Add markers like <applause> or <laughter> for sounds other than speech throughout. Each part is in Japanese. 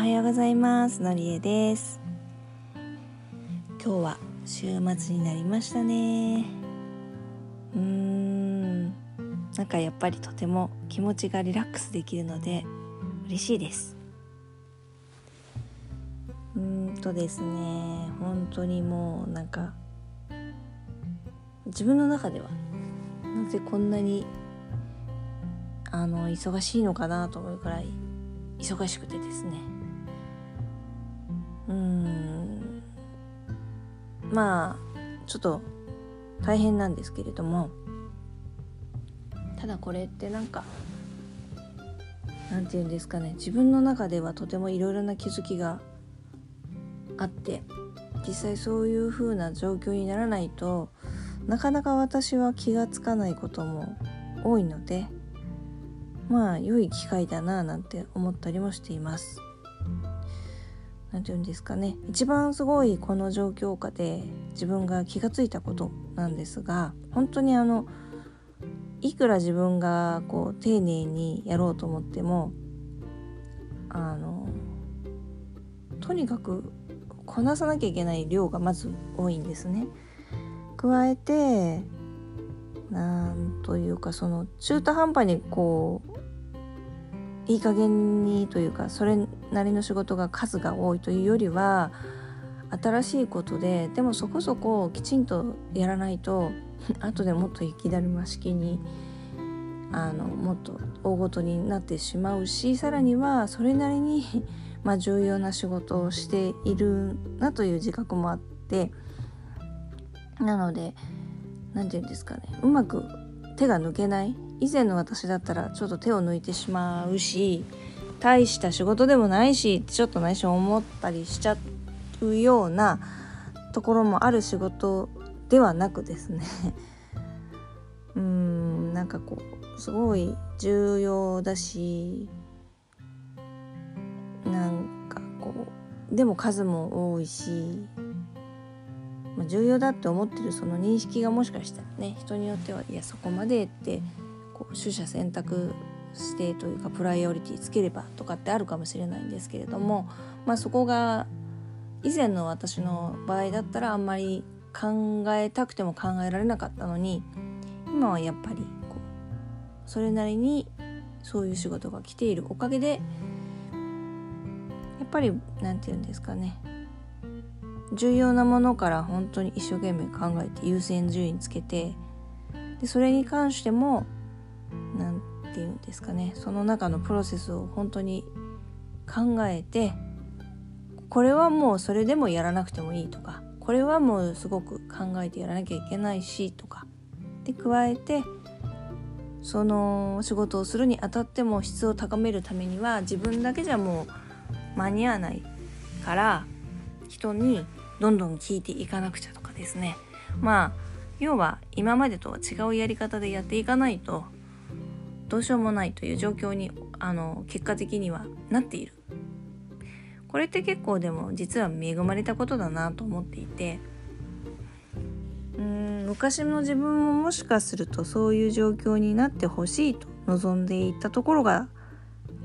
はようございます。のりえです。今日は週末になりましたね。うーん。なんかやっぱりとても気持ちがリラックスできるので嬉しいです。うーんとですね。本当にもうなんか自分の中ではなぜこんなにあの忙しいのかなと思うくらい忙しくてですね。うんまあちょっと大変なんですけれどもただこれってなんかなんて言うんですかね自分の中ではとてもいろいろな気づきがあって実際そういう風な状況にならないとなかなか私は気がつかないことも多いのでまあ良い機会だななんて思ったりもしています。何て言うんですかね一番すごいこの状況下で自分が気がついたことなんですが本当にあのいくら自分がこう丁寧にやろうと思ってもあのとにかくこなさなきゃいけない量がまず多いんですね。加えてなんというかその中途半端にこういい加減にというかそれなりの仕事が数が多いというよりは新しいことででもそこそこきちんとやらないと <laughs> 後でもっと雪だるま式にあのもっと大ごとになってしまうしさらにはそれなりに <laughs> まあ、重要な仕事をしているなという自覚もあってなので何て言うんですかねうまく手が抜けない。以前の私だったらちょっと手を抜いてしまうし大した仕事でもないしちょっと内緒思ったりしちゃうようなところもある仕事ではなくですね。<laughs> うーんなんかこうすごい重要だしなんかこうでも数も多いしまあ、重要だって思ってるその認識がもしかしたらね人によってはいやそこまでってこう取捨選択してというかプライオリティつければとかってあるかもしれないんですけれども、まあ、そこが以前の私の場合だったらあんまり考えたくても考えられなかったのに今はやっぱりこうそれなりにそういう仕事が来ているおかげでやっぱり何て言うんですかね重要なものから本当に一生懸命考えて優先順位つけてでそれに関しても何て言うんですかねその中のプロセスを本当に考えてこれはもうそれでもやらなくてもいいとかこれはもうすごく考えてやらなきゃいけないしとかで加えてその仕事をするにあたっても質を高めるためには自分だけじゃもう間に合わないから人にどんどん聞いていかなくちゃとかですね。まあ要は今までとは違うやり方でやっていかないとどうしようもないという状況にあの結果的にはなっている。これって結構でも実は恵まれたことだなと思っていて。うん昔の自分ももしかするとそういう状況になってほしいと望んでいたところが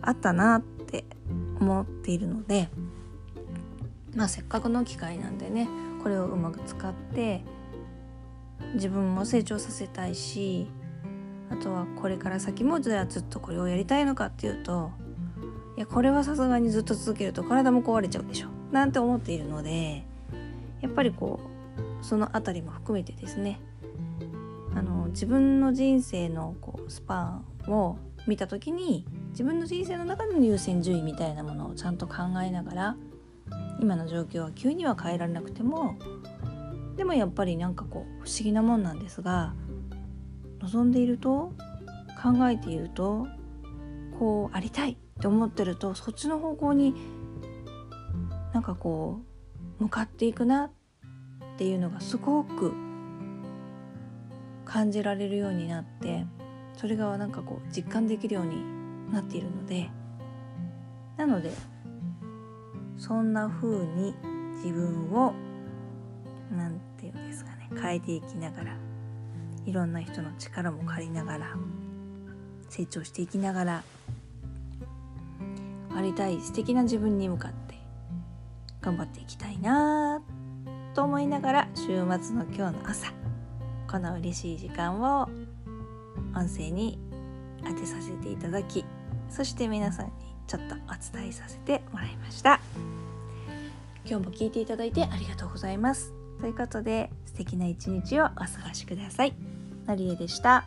あったなって思っているので。まあせっかくの機会なんでねこれをうまく使って自分も成長させたいしあとはこれから先もじゃあずっとこれをやりたいのかっていうといやこれはさすがにずっと続けると体も壊れちゃうでしょなんて思っているのでやっぱりこうその辺りも含めてですねあの自分の人生のこうスパンを見た時に自分の人生の中の優先順位みたいなものをちゃんと考えながら今の状況は急には変えられなくてもでもやっぱりなんかこう不思議なもんなんですが望んでいると考えているとこうありたいって思ってるとそっちの方向になんかこう向かっていくなっていうのがすごく感じられるようになってそれがなんかこう実感できるようになっているのでなのでそんな風に自分を何て言うんですかね変えていきながらいろんな人の力も借りながら成長していきながらありたい素敵な自分に向かって頑張っていきたいなと思いながら週末の今日の朝この嬉しい時間を音声に当てさせていただきそして皆さんにちょっとお伝えさせてもらいました。今日も聞いていただいてありがとうございます。ということで素敵な一日をお過ごしください。のりえでした。